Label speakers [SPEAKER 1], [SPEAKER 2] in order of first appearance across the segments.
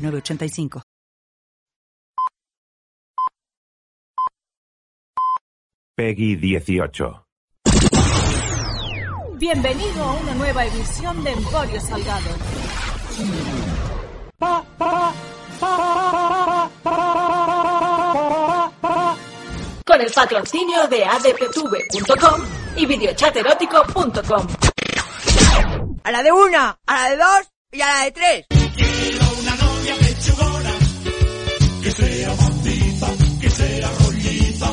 [SPEAKER 1] 985.
[SPEAKER 2] Peggy 18.
[SPEAKER 3] Bienvenido a una nueva edición de Emporio Salgado. Con el patrocinio de adptv.com y videochaterótico.com.
[SPEAKER 4] A la de una, a la de dos y a la de tres. que sea maciza, que sea rolliza.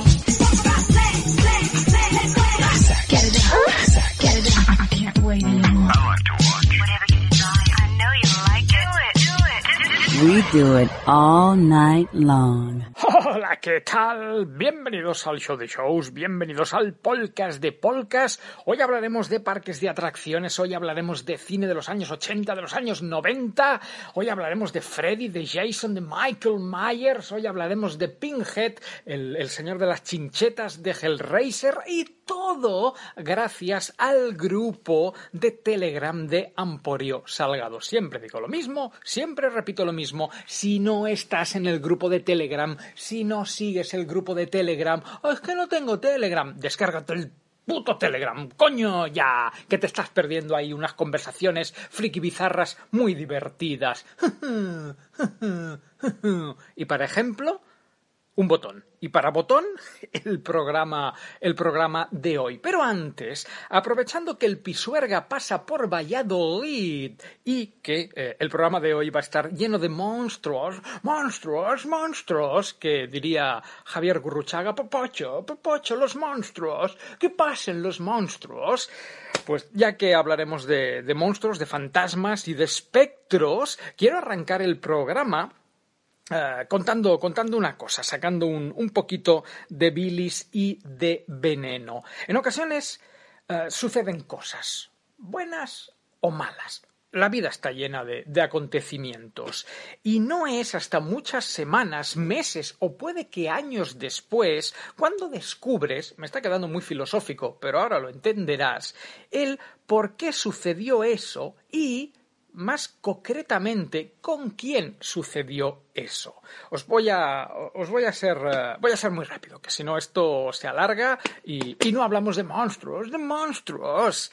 [SPEAKER 1] Get it get it We do it all night long.
[SPEAKER 5] ¿Qué tal? Bienvenidos al show de shows, bienvenidos al podcast de podcast. Hoy hablaremos de parques de atracciones, hoy hablaremos de cine de los años 80, de los años 90, hoy hablaremos de Freddy, de Jason, de Michael Myers, hoy hablaremos de Pinhead, el, el señor de las chinchetas de Hellraiser y todo gracias al grupo de Telegram de Amporio Salgado. Siempre digo lo mismo, siempre repito lo mismo. Si no estás en el grupo de Telegram, si no sigues el grupo de Telegram, oh, es que no tengo Telegram, descárgate el puto Telegram, coño ya, que te estás perdiendo ahí unas conversaciones friki bizarras muy divertidas. y para ejemplo, un botón. Y para botón, el programa, el programa de hoy. Pero antes, aprovechando que el Pisuerga pasa por Valladolid y que eh, el programa de hoy va a estar lleno de monstruos, monstruos, monstruos, que diría Javier Gurruchaga, popocho, popocho, los monstruos, que pasen los monstruos. Pues ya que hablaremos de, de monstruos, de fantasmas y de espectros, quiero arrancar el programa Uh, contando, contando una cosa, sacando un, un, poquito de bilis y de veneno. En ocasiones uh, suceden cosas, buenas o malas. La vida está llena de, de, acontecimientos y no es hasta muchas semanas, meses o puede que años después cuando descubres, me está quedando muy filosófico, pero ahora lo entenderás, el por qué sucedió eso y más concretamente con quién sucedió eso. Os voy a, os voy a ser, uh, voy a ser muy rápido, que si no esto se alarga y, y no hablamos de monstruos, de monstruos.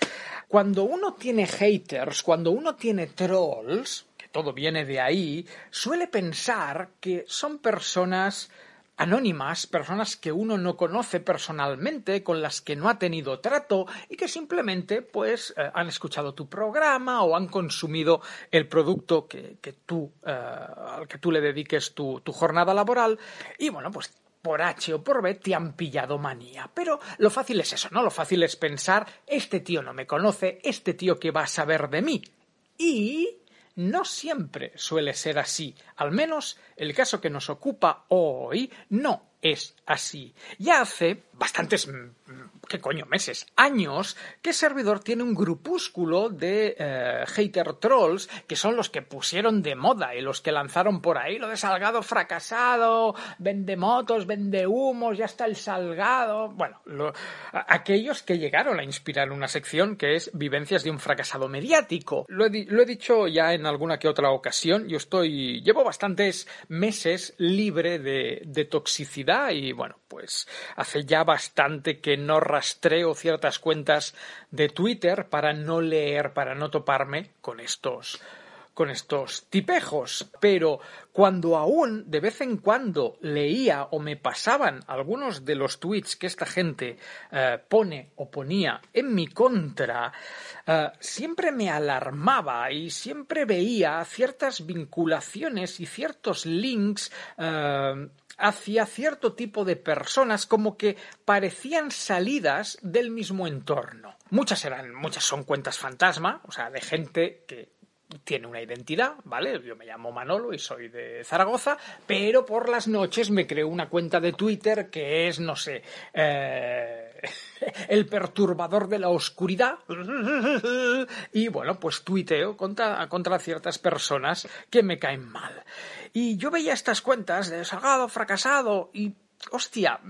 [SPEAKER 5] Cuando uno tiene haters, cuando uno tiene trolls, que todo viene de ahí, suele pensar que son personas anónimas, personas que uno no conoce personalmente, con las que no ha tenido trato y que simplemente pues eh, han escuchado tu programa o han consumido el producto que, que tú, eh, al que tú le dediques tu, tu jornada laboral y bueno, pues por H o por B te han pillado manía. Pero lo fácil es eso, ¿no? Lo fácil es pensar, este tío no me conoce, este tío que va a saber de mí. Y no siempre suele ser así. Al menos el caso que nos ocupa hoy no es así. Ya hace bastantes, ¿qué coño? Meses, años, que Servidor tiene un grupúsculo de eh, hater trolls que son los que pusieron de moda y los que lanzaron por ahí lo de Salgado fracasado, vende motos, vende humos, ya está el Salgado. Bueno, lo, aquellos que llegaron a inspirar una sección que es Vivencias de un fracasado mediático. Lo he, dicho ya en alguna que otra ocasión. Yo estoy, llevo bastantes meses libre de toxicidad y bueno, pues hace ya bastante que no rastreo ciertas cuentas de Twitter para no leer, para no toparme con estos con estos tipejos, pero cuando aún de vez en cuando leía o me pasaban algunos de los tweets que esta gente eh, pone o ponía en mi contra, eh, siempre me alarmaba y siempre veía ciertas vinculaciones y ciertos links eh, hacia cierto tipo de personas como que parecían salidas del mismo entorno. Muchas eran, muchas son cuentas fantasma, o sea, de gente que tiene una identidad, ¿vale? Yo me llamo Manolo y soy de Zaragoza, pero por las noches me creo una cuenta de Twitter que es, no sé, eh, el perturbador de la oscuridad. Y bueno, pues tuiteo contra, contra ciertas personas que me caen mal. Y yo veía estas cuentas de Salgado, fracasado, y hostia,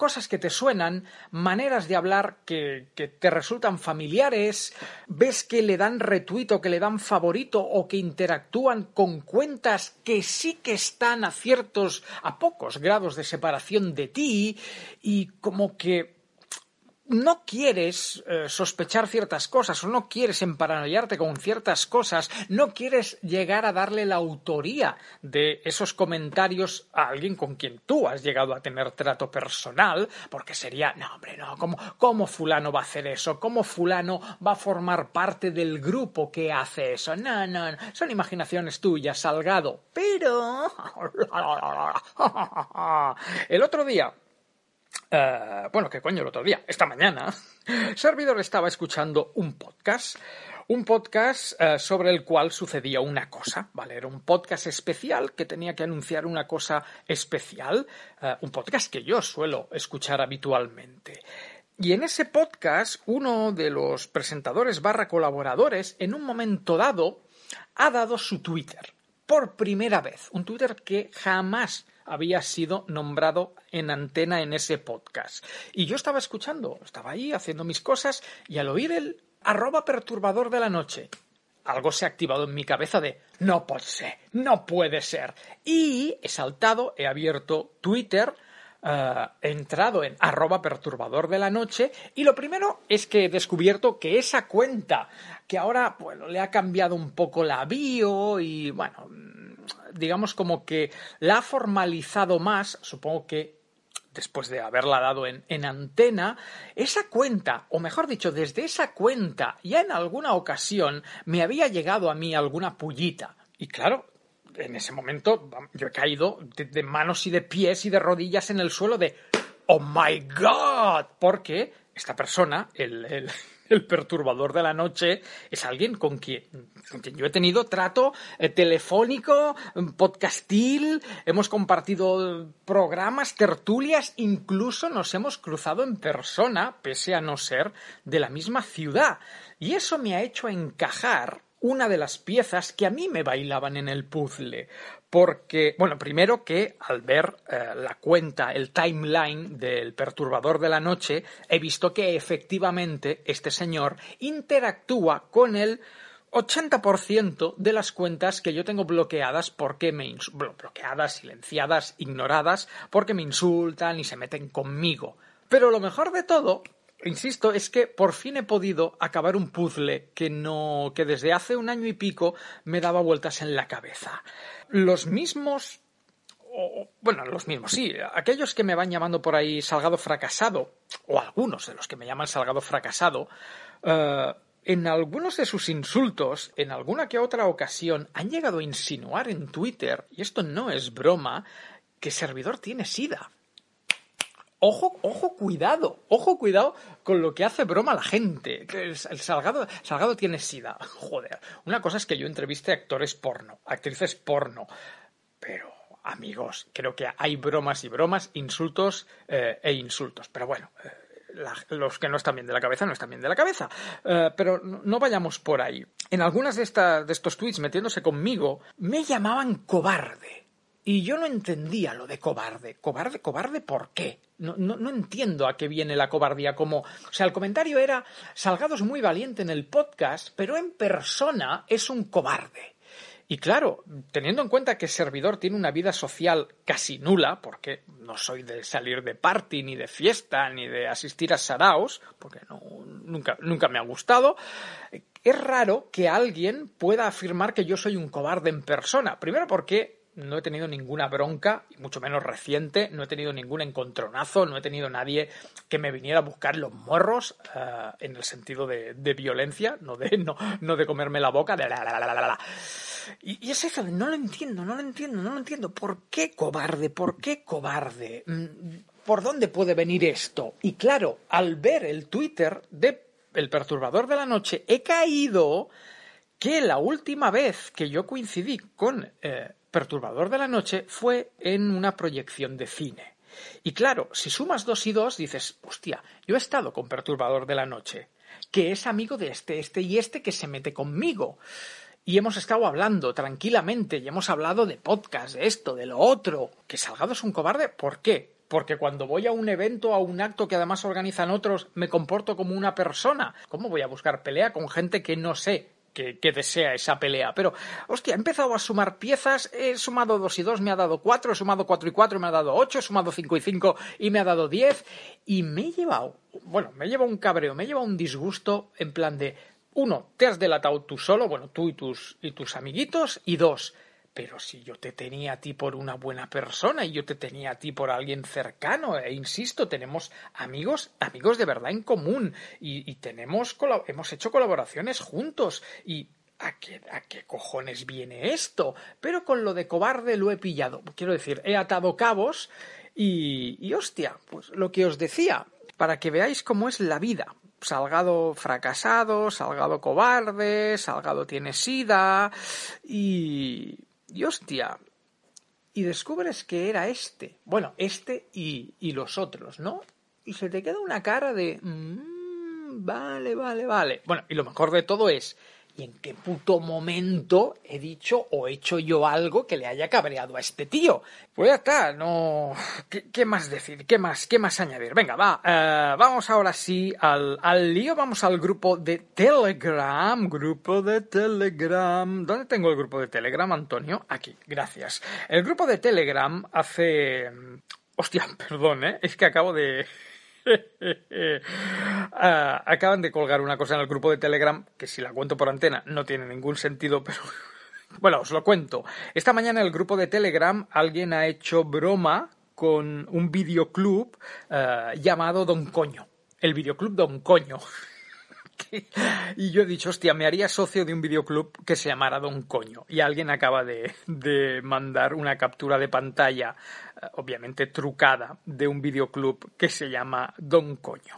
[SPEAKER 5] cosas que te suenan, maneras de hablar que, te resultan familiares, ves que le dan retuito, que le dan favorito o que interactúan con cuentas que sí que están a ciertos, a pocos grados de separación de ti y como que no quieres eh, sospechar ciertas cosas o no quieres emparanoiarte con ciertas cosas, no quieres llegar a darle la autoría de esos comentarios a alguien con quien tú has llegado a tener trato personal, porque sería, no, hombre, no, ¿cómo, cómo fulano va a hacer eso? ¿Cómo fulano va a formar parte del grupo que hace eso? No, no, no, son imaginaciones tuyas, Salgado. Pero... El otro día Uh, bueno, ¿qué coño el otro día? Esta mañana, Servidor estaba escuchando un podcast. Un podcast uh, sobre el cual sucedía una cosa, ¿vale? Era un podcast especial que tenía que anunciar una cosa especial. Uh, un podcast que yo suelo escuchar habitualmente. Y en ese podcast, uno de los presentadores barra colaboradores, en un momento dado, ha dado su Twitter. Por primera vez. Un Twitter que jamás había sido nombrado en antena en ese podcast. Y yo estaba escuchando, estaba ahí haciendo mis cosas y al oír el arroba perturbador de la noche, algo se ha activado en mi cabeza de no puede ser, no puede ser. Y he saltado, he abierto Twitter, Uh, he entrado en arroba perturbador de la noche y lo primero es que he descubierto que esa cuenta que ahora bueno le ha cambiado un poco la bio y bueno digamos como que la ha formalizado más, supongo que después de haberla dado en, en, antena, esa cuenta, o mejor dicho, desde esa cuenta, ya en alguna ocasión me había llegado a mí alguna pullita. Y claro, en ese momento yo he caído de, manos y de pies y de rodillas en el suelo de ¡Oh my God! Porque esta persona, el, el perturbador de la noche es alguien con quien, con quien yo he tenido trato eh, telefónico, podcastil, hemos compartido programas, tertulias, incluso nos hemos cruzado en persona, pese a no ser de la misma ciudad. Y eso me ha hecho encajar una de las piezas que a mí me bailaban en el puzzle. Porque, bueno, primero que al ver eh, la cuenta, el timeline del perturbador de la noche, he visto que efectivamente este señor interactúa con el 80% de las cuentas que yo tengo bloqueadas porque me bloqueadas, silenciadas, ignoradas, porque me insultan y se meten conmigo. Pero lo mejor de todo insisto, es que por fin he podido acabar un puzzle que no. que desde hace un año y pico me daba vueltas en la cabeza. Los mismos. bueno, los mismos, sí. Aquellos que me van llamando por ahí Salgado fracasado, o algunos de los que me llaman Salgado fracasado, uh, en algunos de sus insultos, en alguna que otra ocasión, han llegado a insinuar en Twitter, y esto no es broma, que servidor tiene sida. Ojo, ojo, cuidado, ojo, cuidado con lo que hace broma la gente. El, Salgado, Salgado tiene sida. Joder. Una cosa es que yo entreviste actores porno, actrices porno. Pero, amigos, creo que hay bromas y bromas, insultos eh, e insultos. Pero bueno, eh, los que no están bien de la cabeza no están bien de la cabeza. Eh, pero no, no, vayamos por ahí. En algunas de, esta, de estos tweets metiéndose conmigo, me llamaban cobarde. Y yo no entendía lo de cobarde. ¿Cobarde? ¿Cobarde por qué? No, no, no, entiendo a qué viene la cobardía. Como, o sea, el comentario era, Salgado es muy valiente en el podcast, pero en persona es un cobarde. Y claro, teniendo en cuenta que Servidor tiene una vida social casi nula, porque no soy de salir de party, ni de fiesta, ni de asistir a saraos, porque nunca, nunca me ha gustado, es raro que alguien pueda afirmar que yo soy un cobarde en persona. Primero porque no he tenido ninguna bronca, y mucho menos reciente, no he tenido ningún encontronazo, no he tenido nadie que me viniera a buscar los morros uh, en el sentido de, violencia, no de, no de comerme la boca, de la, la, la, la, y, y, es eso, no lo entiendo, no lo entiendo, no lo entiendo. ¿Por qué cobarde? ¿Por qué cobarde? Mm, ¿Por dónde puede venir esto? Y claro, al ver el Twitter de El Perturbador de la Noche, he caído que la última vez que yo coincidí con eh, Perturbador de la Noche fue en una proyección de cine. Y claro, si sumas dos y dos, dices, hostia, yo he estado con Perturbador de la Noche, que es amigo de este, este y este que se mete conmigo. Y hemos estado hablando tranquilamente, y hemos hablado de podcast, de esto, de lo otro. ¿Que Salgado es un cobarde? ¿Por qué? Porque cuando voy a un evento, a un acto que además organizan otros, me comporto como una persona. ¿Cómo voy a buscar pelea con gente que no sé que, desea esa pelea. Pero, hostia, he empezado a sumar piezas, he sumado dos y dos, me ha dado cuatro, he sumado cuatro y cuatro, me ha dado ocho, he sumado cinco y cinco y me ha dado diez. Y me he llevado, bueno, me he llevado un cabreo, me he llevado un disgusto en plan de, uno, te has delatado tú solo, bueno, tú y tus, y tus amiguitos, y dos, pero si yo te tenía a ti por una buena persona y yo te tenía a ti por alguien cercano, e insisto, tenemos amigos, amigos de verdad en común y, tenemos, hemos hecho colaboraciones juntos y ¿A qué, ¿A qué cojones viene esto? Pero con lo de cobarde lo he pillado. Quiero decir, he atado cabos y, y hostia, pues lo que os decía, para que veáis cómo es la vida. Salgado fracasado, Salgado cobarde, Salgado tiene sida y y hostia, y descubres que era este. Bueno, este y, y los otros, ¿no? Y se te queda una cara de... Mm, vale, vale, vale. Bueno, y lo mejor de todo es ¿Y en qué puto momento he dicho o hecho yo algo que le haya cabreado a este tío? Pues ya está, no... ¿Qué, más decir? ¿Qué más, qué más añadir? Venga, va, eh, vamos ahora sí al, al lío, vamos al grupo de Telegram, grupo de Telegram. ¿Dónde tengo el grupo de Telegram, Antonio? Aquí, gracias. El grupo de Telegram hace... Hostia, perdón, ¿eh? Es que acabo de... Ah, acaban de colgar una cosa en el grupo de Telegram que si la cuento por antena no tiene ningún sentido, pero bueno, os lo cuento. Esta mañana en el grupo de Telegram alguien ha hecho broma con un videoclub uh, llamado Don Coño. El videoclub Don Coño. y yo he dicho, hostia, me haría socio de un videoclub que se llamara Don Coño. Y alguien acaba de, de mandar una captura de pantalla, eh, obviamente trucada, de un videoclub que se llama Don Coño.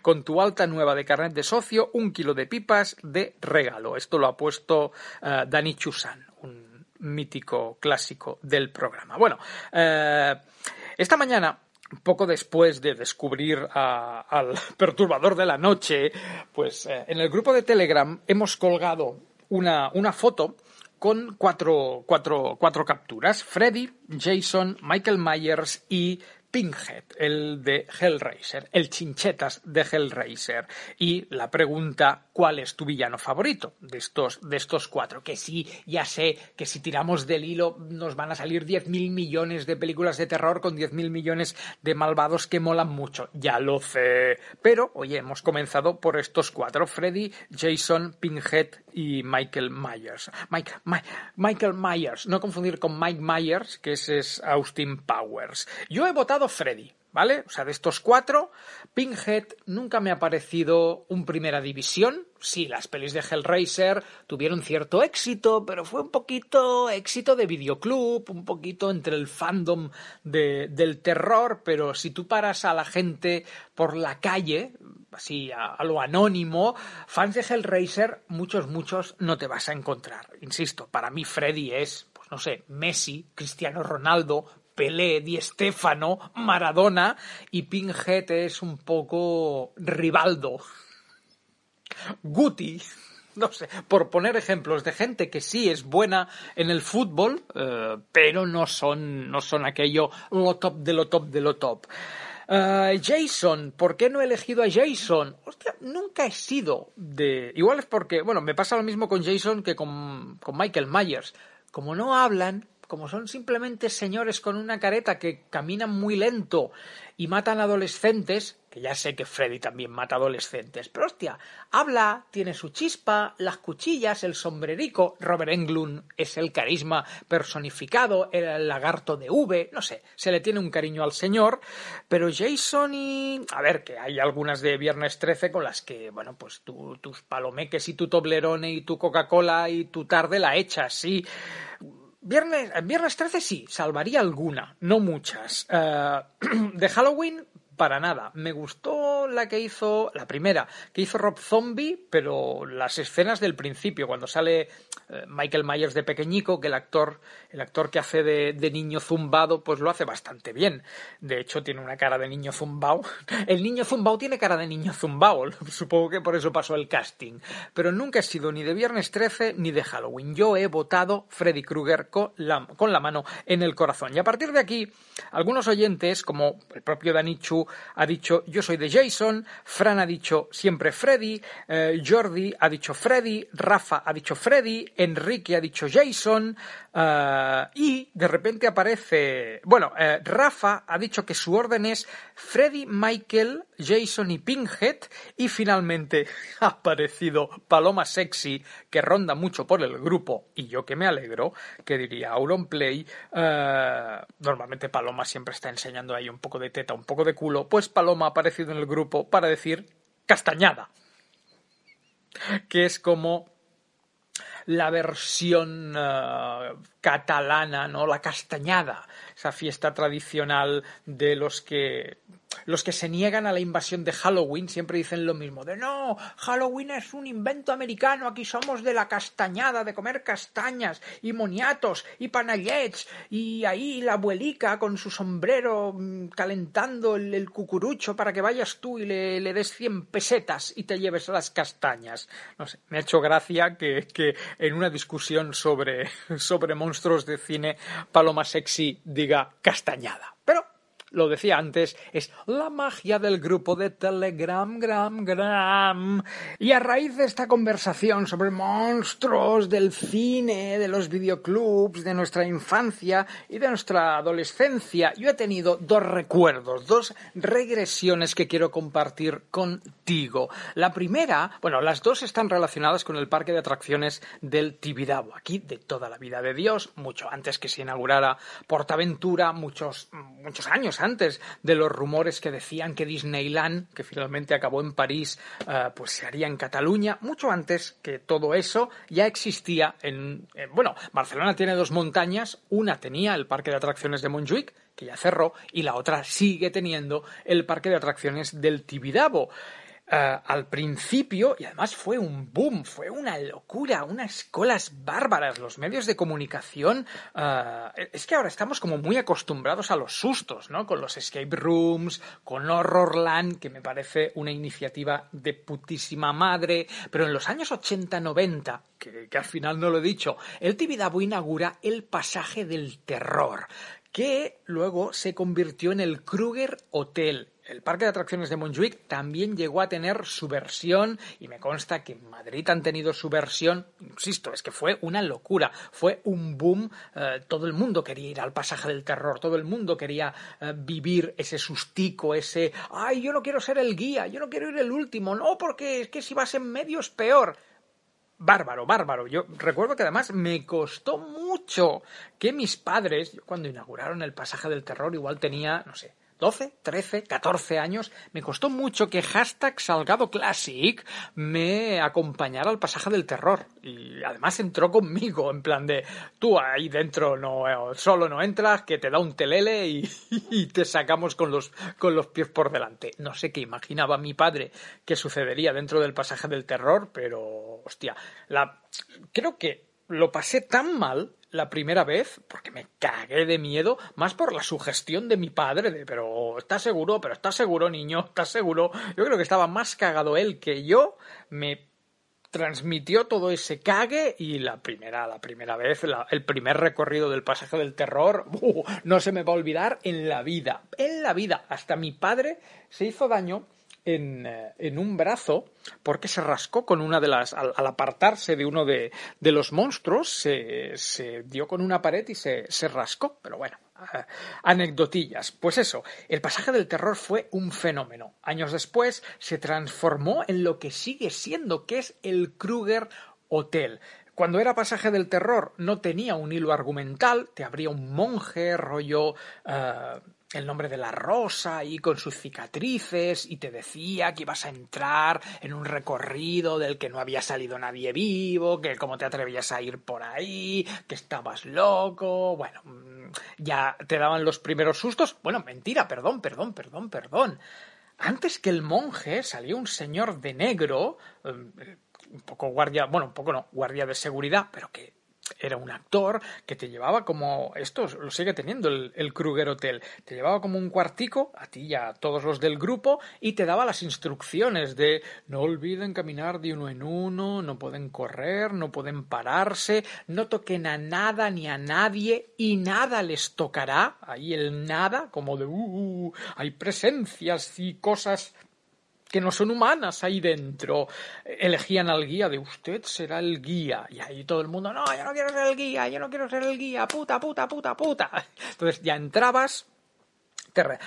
[SPEAKER 5] Con tu alta nueva de carnet de socio, un kilo de pipas de regalo. Esto lo ha puesto uh, Dani Chusan, un mítico clásico del programa. Bueno, uh, esta mañana poco después de descubrir al perturbador de la noche, pues eh, en el grupo de Telegram hemos colgado una, una foto con cuatro, cuatro, cuatro capturas. Freddy, Jason, Michael Myers y Pinhead, el de Hellraiser, el chinchetas de Hellraiser. Y la pregunta, ¿cuál es tu villano favorito de estos, de estos cuatro? Que sí, ya sé que si tiramos del hilo nos van a salir 10.000 millones de películas de terror con 10.000 millones de malvados que molan mucho. Ya lo sé. Pero, oye, hemos comenzado por estos cuatro. Freddy, Jason, Pinhead y Michael Myers. Michael Myers, no confundir con Mike Myers, que ese es Austin Powers. Yo he votado Freddy, ¿vale? O sea, de estos cuatro, Pinhead nunca me ha parecido un primera división. Sí, las pelis de Hellraiser tuvieron cierto éxito, pero fue un poquito éxito de videoclub, un poquito entre el fandom del terror, pero si tú paras a la gente por la calle, así a, a, lo anónimo, fans de Hellraiser, muchos, muchos no te vas a encontrar. Insisto, para mí Freddy es, pues no sé, Messi, Cristiano Ronaldo, Pelé, Di Stefano, Maradona y Pinhead es un poco Rivaldo. Guti, no sé, por poner ejemplos de gente que sí es buena en el fútbol, eh, pero no son, no son aquello lo top de lo top de lo top. Eh, Jason, ¿por qué no he elegido a Jason? Hostia, nunca he sido de. Igual es porque, bueno, me pasa lo mismo con Jason que con, con Michael Myers. Como no hablan, como son simplemente señores con una careta que caminan muy lento y matan adolescentes, que ya sé que Freddy también mata adolescentes, pero hostia, habla, tiene su chispa, las cuchillas, el sombrerico, Robert Englund es el carisma personificado, el lagarto de V, no sé, se le tiene un cariño al señor, pero Jason y... A ver, que hay algunas de Viernes 13 con las que, bueno, pues tus palomeques y tu Toblerone y tu Coca-Cola y tu tarde la echas, sí Viernes, viernes 13 sí, salvaría alguna, no muchas. Eh, de Halloween, para nada. Me gustó la que hizo, la primera, que hizo Rob Zombie, pero las escenas del principio, cuando sale eh, Michael Myers de pequeñico, que el actor, el actor que hace de, de, niño zumbado, pues lo hace bastante bien. De hecho, tiene una cara de niño zumbao. El niño zumbao tiene cara de niño zumbao, supongo que por eso pasó el casting. Pero nunca he sido ni de Viernes 13 ni de Halloween. Yo he votado Freddy Krueger con la, con la mano en el corazón. Y a partir de aquí, algunos oyentes, como el propio Danichu, ha dicho yo soy de Jason, Fran ha dicho siempre Freddy, eh, Jordi ha dicho Freddy, Rafa ha dicho Freddy, Enrique ha dicho Jason, uh, y de repente aparece, bueno, eh, Rafa ha dicho que su orden es Freddy, Michael, Jason y Pinkhead, y finalmente ha aparecido Paloma Sexy, que ronda mucho por el grupo, y yo que me alegro, que diría Auronplay, uh, normalmente Paloma siempre está enseñando ahí un poco de teta, un poco de culo, pues Paloma ha aparecido en el grupo para decir castañada, que es como la versión uh, catalana, ¿no? La castañada, esa fiesta tradicional de los que los que se niegan a la invasión de Halloween siempre dicen lo mismo, de no, Halloween es un invento americano, aquí somos de la castañada, de comer castañas y moniatos y panallets y ahí la abuelica con su sombrero mm, calentando el, el cucurucho para que vayas tú y le, le, des cien pesetas y te lleves las castañas. No sé, me ha hecho gracia que, que en una discusión sobre, sobre monstruos de cine, Paloma Sexy diga castañada. Lo decía antes, es la magia del grupo de Telegram, gram, gram. Y a raíz de esta conversación sobre monstruos del cine, de los videoclubs, de nuestra infancia y de nuestra adolescencia, yo he tenido dos recuerdos, dos regresiones que quiero compartir contigo. La primera, bueno, las dos están relacionadas con el parque de atracciones del Tibidabo, aquí de toda la vida de Dios, mucho antes que se inaugurara Portaventura, muchos, muchos años antes de los rumores que decían que Disneyland, que finalmente acabó en París, uh, pues se haría en Cataluña, mucho antes que todo eso ya existía en, en, bueno, Barcelona tiene dos montañas, una tenía el parque de atracciones de Montjuic, que ya cerró, y la otra sigue teniendo el parque de atracciones del Tibidabo. Uh, al principio, y además fue un boom, fue una locura, unas colas bárbaras. Los medios de comunicación. Uh, es que ahora estamos como muy acostumbrados a los sustos, ¿no? Con los escape rooms, con Horrorland, que me parece una iniciativa de putísima madre. Pero en los años 80-90, que, que al final no lo he dicho, el Tibidabo inaugura el pasaje del terror que luego se convirtió en el Kruger Hotel. El parque de atracciones de Montjuic también llegó a tener su versión y me consta que en Madrid han tenido su versión. Insisto, es que fue una locura, fue un boom. Eh, todo el mundo quería ir al pasaje del terror, todo el mundo quería eh, vivir ese sustico, ese, ay, yo no quiero ser el guía, yo no quiero ir el último, no, porque es que si vas en medio es peor bárbaro, bárbaro. Yo recuerdo que además me costó mucho que mis padres, cuando inauguraron el pasaje del terror, igual tenía, no sé, 12, 13, 14 años, me costó mucho que hashtag Salgado Classic me acompañara al pasaje del terror. Y además entró conmigo, en plan de, tú ahí dentro no, solo no entras, que te da un telele y, te sacamos con los, con los pies por delante. No sé qué imaginaba mi padre que sucedería dentro del pasaje del terror, pero, hostia, la, creo que lo pasé tan mal la primera vez, porque me cagué de miedo, más por la sugestión de mi padre, de pero ¿estás seguro? Pero ¿estás seguro, niño? ¿Estás seguro? Yo creo que estaba más cagado él que yo, me transmitió todo ese cague y la primera, la primera vez, la, el primer recorrido del pasaje del terror, uh, no se me va a olvidar en la vida, en la vida, hasta mi padre se hizo daño en, en, un brazo porque se rascó con una de las. Al, apartarse de uno de, de los monstruos, se, se, dio con una pared y se, se rascó. Pero bueno, uh, anecdotillas. Pues eso, el pasaje del terror fue un fenómeno. Años después se transformó en lo que sigue siendo, que es el Kruger Hotel. Cuando era pasaje del terror no tenía un hilo argumental, te abría un monje, rollo. Uh, el nombre de la rosa y con sus cicatrices y te decía que ibas a entrar en un recorrido del que no había salido nadie vivo, que cómo te atrevías a ir por ahí, que estabas loco, bueno, ya te daban los primeros sustos. Bueno, mentira, perdón, perdón, perdón, perdón. antes que el monje salía un señor de negro, eh, un poco guardia, bueno, un poco no, guardia de seguridad, pero que era un actor que te llevaba como esto lo sigue teniendo el, el, Kruger Hotel te llevaba como un cuartico a ti y a todos los del grupo y te daba las instrucciones de no olviden caminar de uno en uno no pueden correr no pueden pararse no toquen a nada ni a nadie y nada les tocará ahí el nada como de uh, uh hay presencias y cosas que no son humanas ahí dentro. Elegían al guía de usted será el guía. Y ahí todo el mundo, no, yo no quiero ser el guía, yo no quiero ser el guía, puta, puta, puta, puta. Entonces ya entrabas.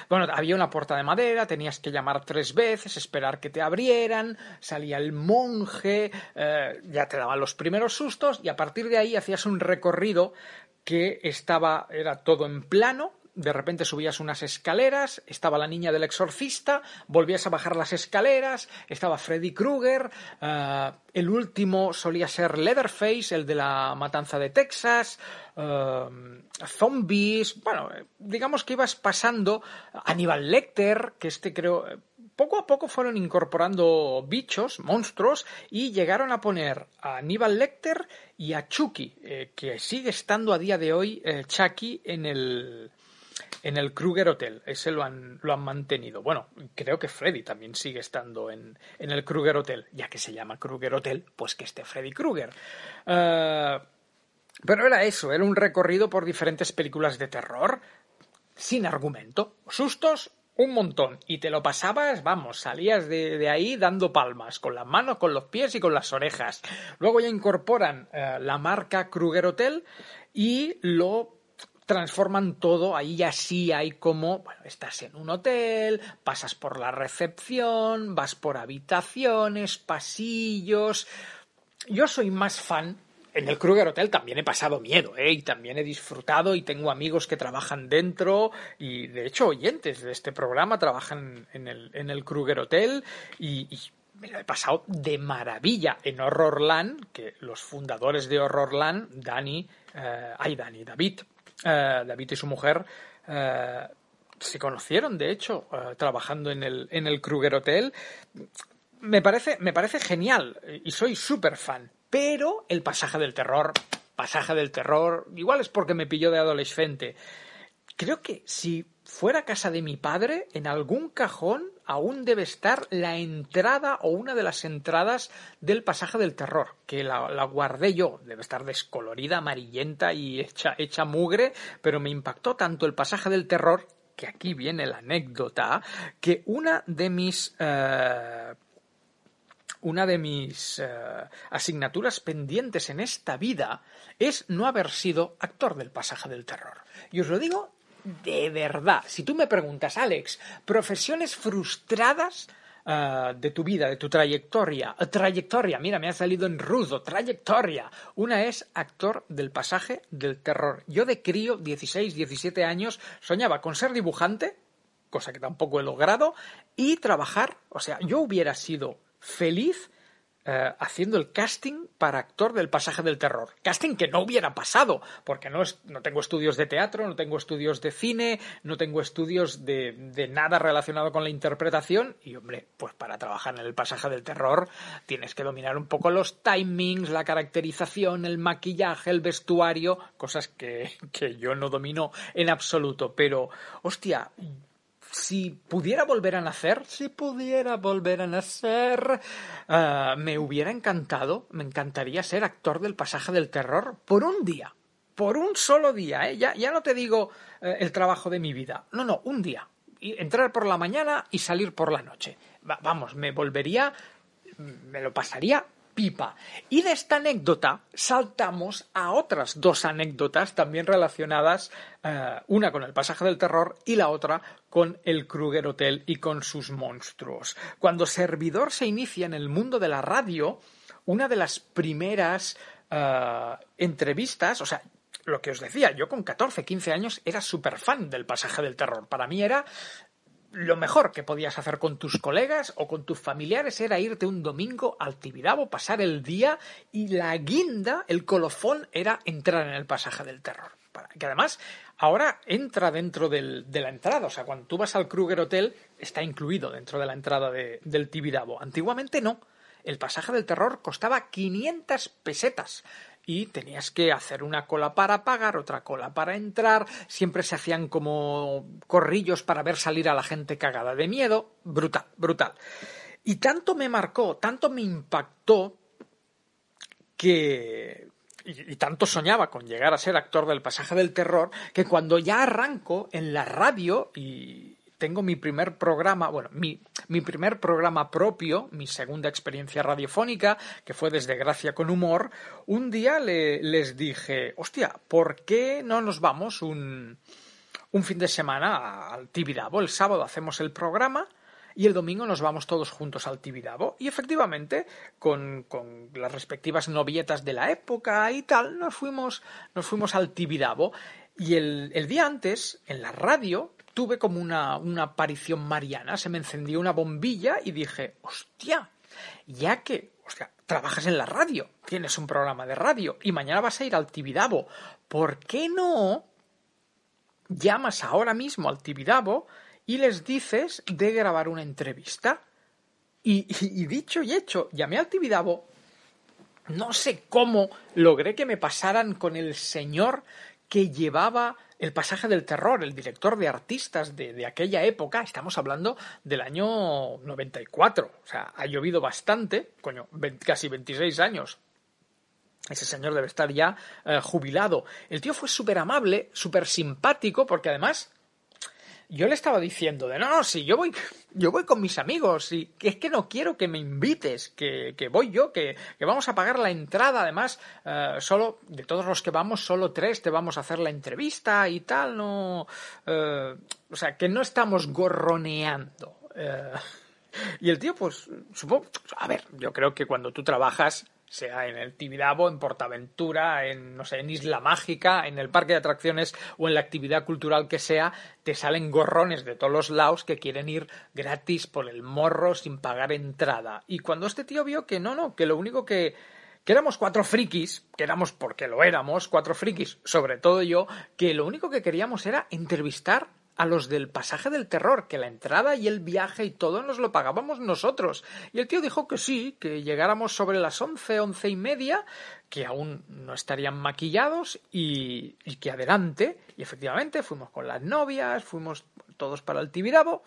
[SPEAKER 5] Bueno, había una puerta de madera, tenías que llamar tres veces, esperar que te abrieran, salía el monje, eh, ya te daban los primeros sustos y a partir de ahí hacías un recorrido que estaba, era todo en plano, de repente subías unas escaleras, estaba la niña del exorcista, volvías a bajar las escaleras, estaba Freddy Krueger, eh, el último solía ser Leatherface, el de la matanza de Texas, eh, zombies, bueno, digamos que ibas pasando Aníbal Lecter, que este creo poco a poco fueron incorporando bichos, monstruos, y llegaron a poner a Aníbal Lecter y a Chucky, eh, que sigue estando a día de hoy Chucky en el, en el Kruger Hotel. Ese lo han, lo han mantenido. Bueno, creo que Freddy también sigue estando en, en el Kruger Hotel. Ya que se llama Kruger Hotel, pues que esté Freddy Krueger. Eh, pero era eso, era un recorrido por diferentes películas de terror sin argumento. Sustos, un montón. Y te lo pasabas, vamos, salías de, de, ahí dando palmas, con las manos, con los pies y con las orejas. Luego ya incorporan eh, la marca Kruger Hotel y lo transforman todo, ahí ya sí hay como, bueno, estás en un hotel, pasas por la recepción, vas por habitaciones, pasillos. Yo soy más fan. En el Kruger Hotel también he pasado miedo, ¿eh? Y también he disfrutado y tengo amigos que trabajan dentro y de hecho oyentes de este programa trabajan en el, en el Kruger Hotel y, me lo he pasado de maravilla en Horrorland, que los fundadores de Horrorland, Dani, eh, ay Dani, David, eh, David y su mujer eh, se conocieron, de hecho, eh, trabajando en el, en el Kruger Hotel. Me parece, me parece genial y soy súper fan. Pero el pasaje del terror, pasaje del terror, igual es porque me pilló de adolescente. Creo que si fuera casa de mi padre, en algún cajón aún debe estar la entrada o una de las entradas del pasaje del terror, que la, guardé yo, debe estar descolorida, amarillenta y hecha, hecha mugre, pero me impactó tanto el pasaje del terror, que aquí viene la anécdota, que una de mis... Eh, una de mis eh, asignaturas pendientes en esta vida es no haber sido actor del pasaje del terror. Y os lo digo de verdad. Si tú me preguntas, Alex, profesiones frustradas uh, de tu vida, de tu trayectoria, trayectoria, mira, me ha salido en rudo, trayectoria. Una es actor del pasaje del terror. Yo de crío, 16, 17 años, soñaba con ser dibujante, cosa que tampoco he logrado, y trabajar, o sea, yo hubiera sido feliz eh, haciendo el casting para actor del pasaje del terror. Casting que no hubiera pasado, porque no, es, no tengo estudios de teatro, no tengo estudios de cine, no tengo estudios de, de nada relacionado con la interpretación. Y hombre, pues para trabajar en el pasaje del terror tienes que dominar un poco los timings, la caracterización, el maquillaje, el vestuario, cosas que, que yo no domino en absoluto. Pero, hostia, si pudiera volver a nacer, si pudiera volver a nacer, uh, me hubiera encantado, me encantaría ser actor del pasaje del terror por un día, por un solo día, ¿eh? ya, ya no te digo uh, el trabajo de mi vida, no, no, un día, entrar por la mañana y salir por la noche. Va, vamos, me volvería, me lo pasaría pipa. Y de esta anécdota saltamos a otras dos anécdotas también relacionadas, eh, una con el pasaje del terror y la otra con el Kruger Hotel y con sus monstruos. Cuando Servidor se inicia en el mundo de la radio, una de las primeras eh, entrevistas, o sea, lo que os decía, yo con 14, 15 años era súper fan del pasaje del terror. Para mí era lo mejor que podías hacer con tus colegas o con tus familiares era irte un domingo al Tibidabo, pasar el día y la guinda, el colofón, era entrar en el pasaje del terror. que además ahora entra dentro del, de la entrada. O sea, cuando tú vas al Kruger Hotel, está incluido dentro de la entrada de, del Tibidabo. Antiguamente no. El pasaje del terror costaba 500 pesetas y tenías que hacer una cola para pagar, otra cola para entrar, siempre se hacían como corrillos para ver salir a la gente cagada de miedo, brutal, brutal. Y tanto me marcó, tanto me impactó que y, tanto soñaba con llegar a ser actor del pasaje del terror que cuando ya arranco en la radio y tengo mi primer programa, bueno, mi, mi primer programa propio, mi segunda experiencia radiofónica, que fue desde Gracia con Humor, un día le, les dije, hostia, ¿por qué no nos vamos un, un fin de semana al Tibidabo? El sábado hacemos el programa y el domingo nos vamos todos juntos al Tibidabo. Y efectivamente, con, con, las respectivas novietas de la época y tal, nos fuimos, nos fuimos al Tibidabo. Y el, el día antes, en la radio, tuve como una, una aparición mariana, se me encendió una bombilla y dije, hostia, ya que, hostia, trabajas en la radio, tienes un programa de radio y mañana vas a ir al Tibidabo, ¿por qué no llamas ahora mismo al Tibidabo y les dices de grabar una entrevista. Y, dicho y hecho, llamé al Tibidabo. No sé cómo logré que me pasaran con el señor que llevaba el pasaje del terror, el director de artistas de, aquella época, estamos hablando del año 94, o sea, ha llovido bastante, coño, casi 26 años. Ese señor debe estar ya eh, jubilado. El tío fue súper amable, súper simpático, porque además yo le estaba diciendo de no, si yo voy, yo voy con mis amigos y es que no quiero que me invites, que, que voy yo, que, que, vamos a pagar la entrada, además, eh, solo, de todos los que vamos, solo tres te vamos a hacer la entrevista y tal, no, eh, o sea, que no estamos gorroneando. Eh, y el tío, pues, supongo, a ver, yo creo que cuando tú trabajas sea en el Tibidabo, en Portaventura, en, no sé, en Isla Mágica, en el parque de atracciones o en la actividad cultural que sea, te salen gorrones de todos los lados que quieren ir gratis por el morro sin pagar entrada. Y cuando este tío vio que no, no, que lo único que, que éramos cuatro frikis, que éramos porque lo éramos, cuatro frikis, sobre todo yo, que lo único que queríamos era entrevistar a los del pasaje del terror, que la entrada y el viaje y todo nos lo pagábamos nosotros. Y el tío dijo que sí, que llegáramos sobre las once, once y media, que aún no estarían maquillados y, que adelante. Y efectivamente fuimos con las novias, fuimos todos para el Tibidabo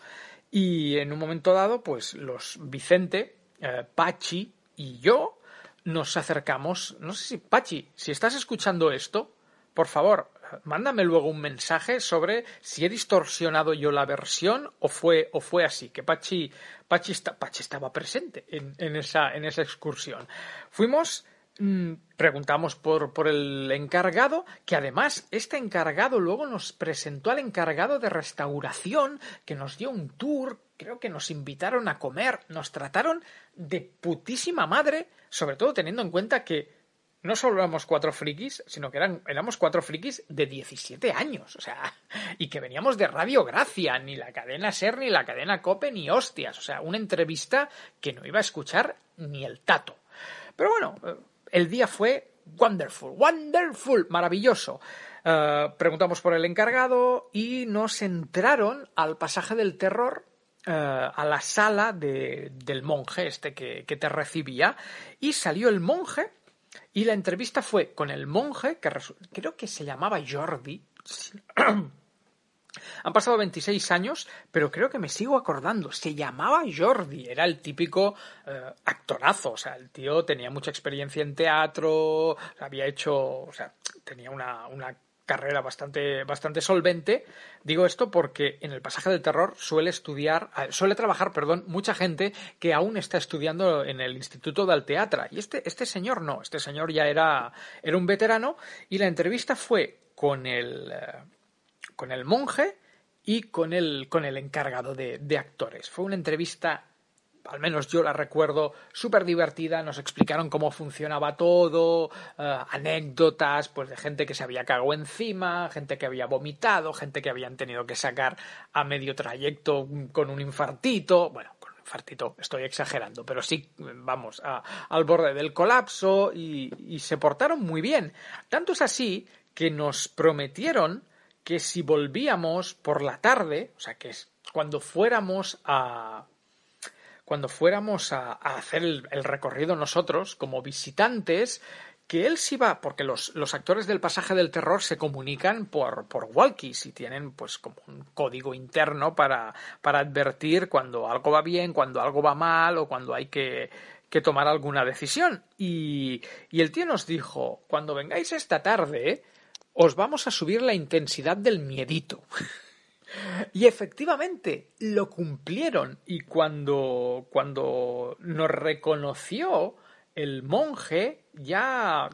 [SPEAKER 5] y en un momento dado, pues los Vicente, eh, Pachi y yo nos acercamos. No sé si, Pachi, si estás escuchando esto, por favor, mándame luego un mensaje sobre si he distorsionado yo la versión o fue, o fue así, que Pachi, Pachi, estaba presente en, esa, en esa excursión. Fuimos mm, preguntamos por, por, el encargado, que además este encargado luego nos presentó al encargado de restauración, que nos dio un tour, creo que nos invitaron a comer, nos trataron de putísima madre, sobre todo teniendo en cuenta que no solo éramos cuatro frikis, sino que eran, éramos cuatro frikis de 17 años, o sea, y que veníamos de Radio Gracia, ni la cadena Ser, ni la cadena Cope, ni hostias, o sea, una entrevista que no iba a escuchar ni el tato. Pero bueno, el día fue wonderful, wonderful, maravilloso. Eh, preguntamos por el encargado y nos entraron al pasaje del terror eh, a la sala del monje este que, que te recibía y salió el monje y la entrevista fue con el monje, que creo que se llamaba Jordi. Han pasado 26 años, pero creo que me sigo acordando. Se llamaba Jordi, era el típico eh, actorazo. O sea, el tío tenía mucha experiencia en teatro, había hecho, o sea, tenía una, una carrera bastante, bastante solvente. Digo esto porque en el pasaje del terror suele estudiar, suele trabajar, perdón, mucha gente que aún está estudiando en el Instituto del Teatro. Y este, este señor no, este señor ya era, era un veterano y la entrevista fue con el, eh, con el monje y con el, con el encargado de, de actores. Fue una entrevista al menos yo la recuerdo súper divertida, nos explicaron cómo funcionaba todo, eh, anécdotas pues de gente que se había cagado encima, gente que había vomitado, gente que habían tenido que sacar a medio trayecto con un infartito, bueno, con un infartito estoy exagerando, pero sí, vamos, al borde del colapso y, y se portaron muy bien. Tanto es así que nos prometieron que si volvíamos por la tarde, o sea, que es cuando fuéramos a cuando fuéramos a, hacer el, recorrido nosotros como visitantes, que él sí va, porque los, actores del pasaje del terror se comunican por, por walkies y tienen pues como un código interno para, advertir cuando algo va bien, cuando algo va mal o cuando hay que, que tomar alguna decisión. Y, y el tío nos dijo, cuando vengáis esta tarde, os vamos a subir la intensidad del miedito. Y efectivamente lo cumplieron. Y cuando, cuando nos reconoció el monje ya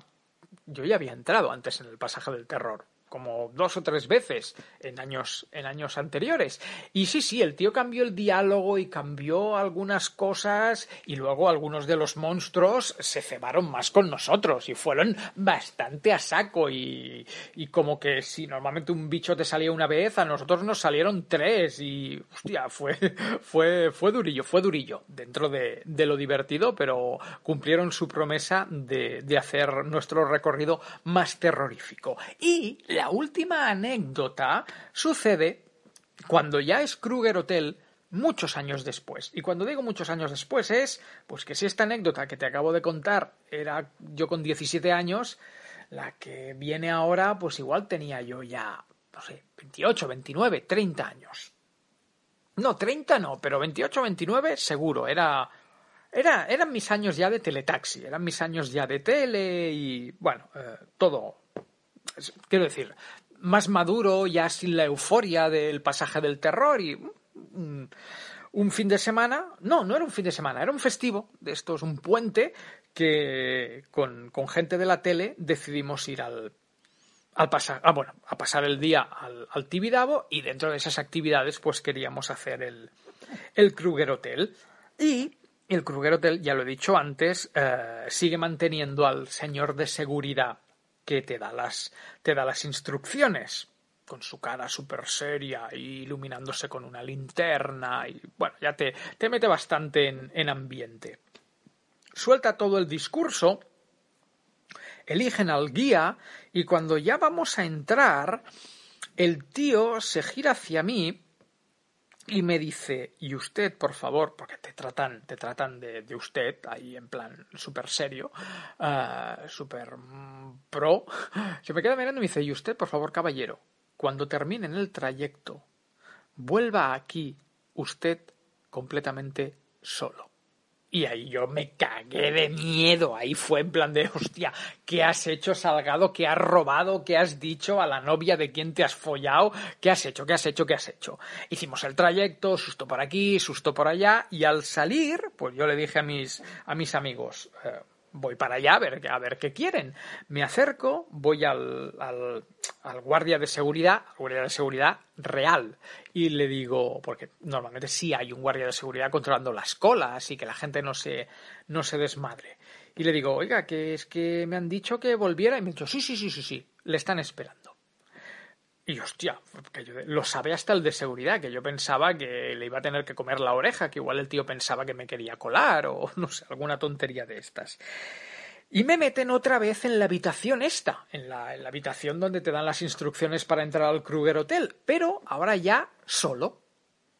[SPEAKER 5] yo ya había entrado antes en el pasaje del terror como dos o tres veces en años, en años anteriores. Y sí, sí, el tío cambió el diálogo y cambió algunas cosas y luego algunos de los monstruos se cebaron más con nosotros y fueron bastante a saco y, y como que si normalmente un bicho te salía una vez, a nosotros nos salieron tres y hostia, fue, fue, fue durillo, fue durillo dentro de, de lo divertido, pero cumplieron su promesa de, de hacer nuestro recorrido más terrorífico. Y la última anécdota sucede cuando ya es Kruger Hotel muchos años después. Y cuando digo muchos años después es, pues que si esta anécdota que te acabo de contar era yo con 17 años, la que viene ahora, pues igual tenía yo ya, no sé, 28, 29, 30 años. No, 30 no, pero 28, 29 seguro, era... Era, eran mis años ya de teletaxi, eran mis años ya de tele y, bueno, eh, todo, quiero decir, más maduro, ya sin la euforia del pasaje del terror y un, fin de semana, no, no era un fin de semana, era un festivo, de estos, un puente que con, gente de la tele decidimos ir al, al pasar, ah, bueno, a pasar el día al, al, Tibidabo y dentro de esas actividades pues queríamos hacer el, el Kruger Hotel. Y el Kruger Hotel, ya lo he dicho antes, eh, sigue manteniendo al señor de seguridad que te da las, te da las instrucciones con su cara súper seria y iluminándose con una linterna y bueno, ya te, te mete bastante en, en ambiente. Suelta todo el discurso, eligen al guía y cuando ya vamos a entrar, el tío se gira hacia mí y me dice, y usted, por favor, porque te tratan, te tratan de, de usted, ahí en plan súper serio, uh, súper mm, pro, se me queda mirando y me dice, y usted, por favor, caballero, cuando termine en el trayecto, vuelva aquí usted completamente solo. Y ahí yo me cagué de miedo. Ahí fue en plan de, hostia, ¿qué has hecho, Salgado? ¿Qué has robado? ¿Qué has dicho a la novia de quién te has follado? ¿Qué has hecho? ¿Qué has hecho? ¿Qué has hecho? Hicimos el trayecto, susto por aquí, susto por allá, y al salir, pues yo le dije a mis, a mis amigos, eh, voy para allá a ver, a ver qué quieren. Me acerco, voy al, al, guardia de seguridad, guardia de seguridad real, y le digo, porque normalmente sí hay un guardia de seguridad controlando las colas y que la gente no se, no se desmadre. Y le digo, oiga, que es que me han dicho que volviera, y me ha dicho, sí, sí, sí, sí, sí, le están esperando. Y hostia, yo, lo sabe hasta el de seguridad, que yo pensaba que le iba a tener que comer la oreja, que igual el tío pensaba que me quería colar o no sé, alguna tontería de estas. Y me meten otra vez en la habitación esta, en la, en la habitación donde te dan las instrucciones para entrar al Kruger Hotel, pero ahora ya solo.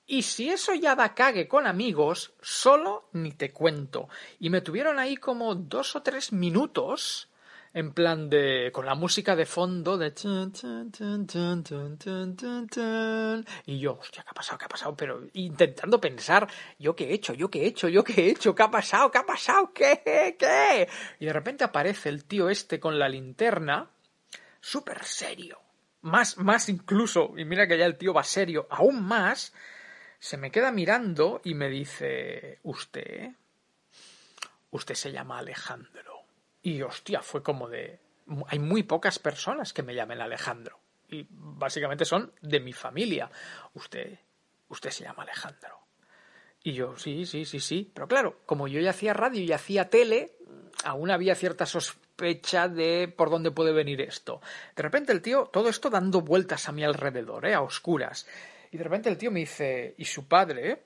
[SPEAKER 5] Y si eso ya da cague con amigos, solo ni te cuento. Y me tuvieron ahí como dos o tres minutos en plan de con la música de fondo de y yo, hostia, ¿qué ha pasado? ¿Qué ha pasado? Pero intentando pensar, ¿yo qué he hecho? ¿Yo qué he hecho? ¿Yo qué he hecho? ¿Qué ha pasado? ¿Qué ha pasado? ¿Qué? ¿Qué? Y de repente aparece el tío este con la linterna, súper serio. Más, más incluso, y mira que ya el tío va serio, aún más, se me queda mirando y me dice, usted, usted se llama Alejandro. Y hostia, fue como de... Hay muy pocas personas que me llamen Alejandro. Y básicamente son de mi familia. Usted, usted se llama Alejandro. Y yo, sí, sí, sí, sí. Pero claro, como yo ya hacía radio y hacía tele, aún había cierta sospecha de por dónde puede venir esto. De repente el tío, todo esto dando vueltas a mi alrededor, ¿eh? a oscuras. Y de repente el tío me dice, ¿y su padre?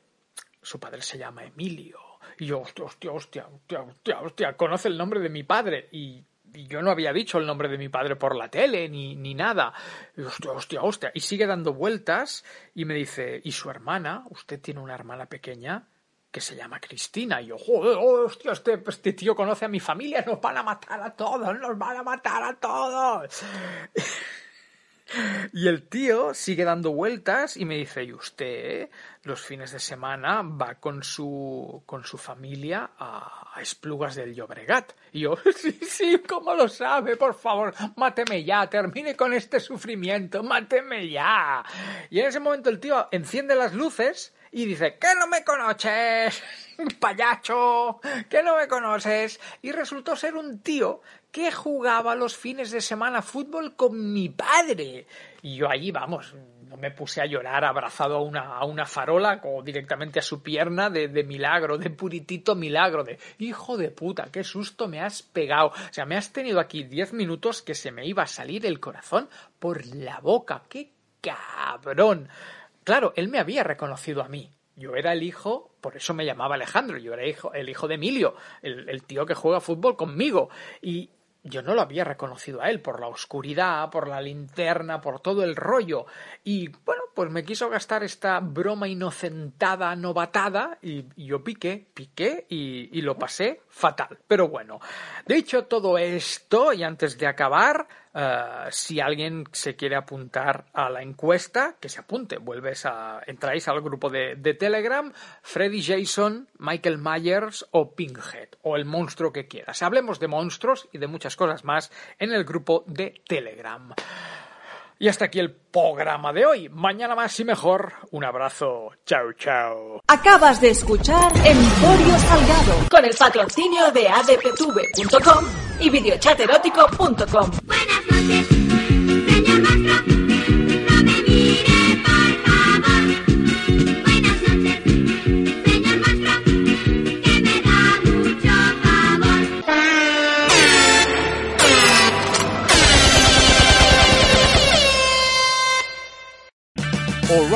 [SPEAKER 5] Su padre se llama Emilio. Y yo, hostia, hostia, hostia, hostia, hostia, conoce el nombre de mi padre. Y yo no había dicho el nombre de mi padre por la tele, ni, ni nada. Y, hostia, hostia, hostia. Y sigue dando vueltas y me dice, ¿y su hermana? ¿Usted tiene una hermana pequeña? que se llama Cristina. Y yo, joder, hostia, este, este tío conoce a mi familia, nos van a matar a todos, nos van a matar a todos. Y el tío sigue dando vueltas y me dice, ¿y usted los fines de semana va con su, con su familia a, Esplugas del Llobregat? Y yo, sí, sí, ¿cómo lo sabe? Por favor, máteme ya, termine con este sufrimiento, máteme ya. Y en ese momento el tío enciende las luces y dice, ¿que no me conoces? Payacho, que no me conoces. Y resultó ser un tío que jugaba los fines de semana fútbol con mi padre. Y yo allí, vamos, me puse a llorar abrazado a una, a una farola o directamente a su pierna de, de, milagro, de puritito milagro, de hijo de puta, qué susto me has pegado. O sea, me has tenido aquí diez minutos que se me iba a salir el corazón por la boca. ¡Qué cabrón! Claro, él me había reconocido a mí. Yo era el hijo, por eso me llamaba Alejandro, yo era hijo, el hijo de Emilio, el, el tío que juega fútbol conmigo. Y, yo no lo había reconocido a él por la oscuridad, por la linterna, por todo el rollo. Y bueno, pues me quiso gastar esta broma inocentada, novatada, y, y yo piqué, piqué y, y, lo pasé fatal. Pero bueno, dicho todo esto, y antes de acabar, uh, si alguien se quiere apuntar a la encuesta, que se apunte. Vuelves a. entráis al grupo de, Telegram, Freddy Jason, Michael Myers o Pinkhead, o el monstruo que quieras. Hablemos de monstruos y de muchas cosas más en el grupo de Telegram. Y hasta aquí el programa de hoy. Mañana más y mejor. Un abrazo. Chao, chao.
[SPEAKER 3] Acabas de escuchar Emporio Salgado con el patrocinio de adptv.com y videochaterótico.com.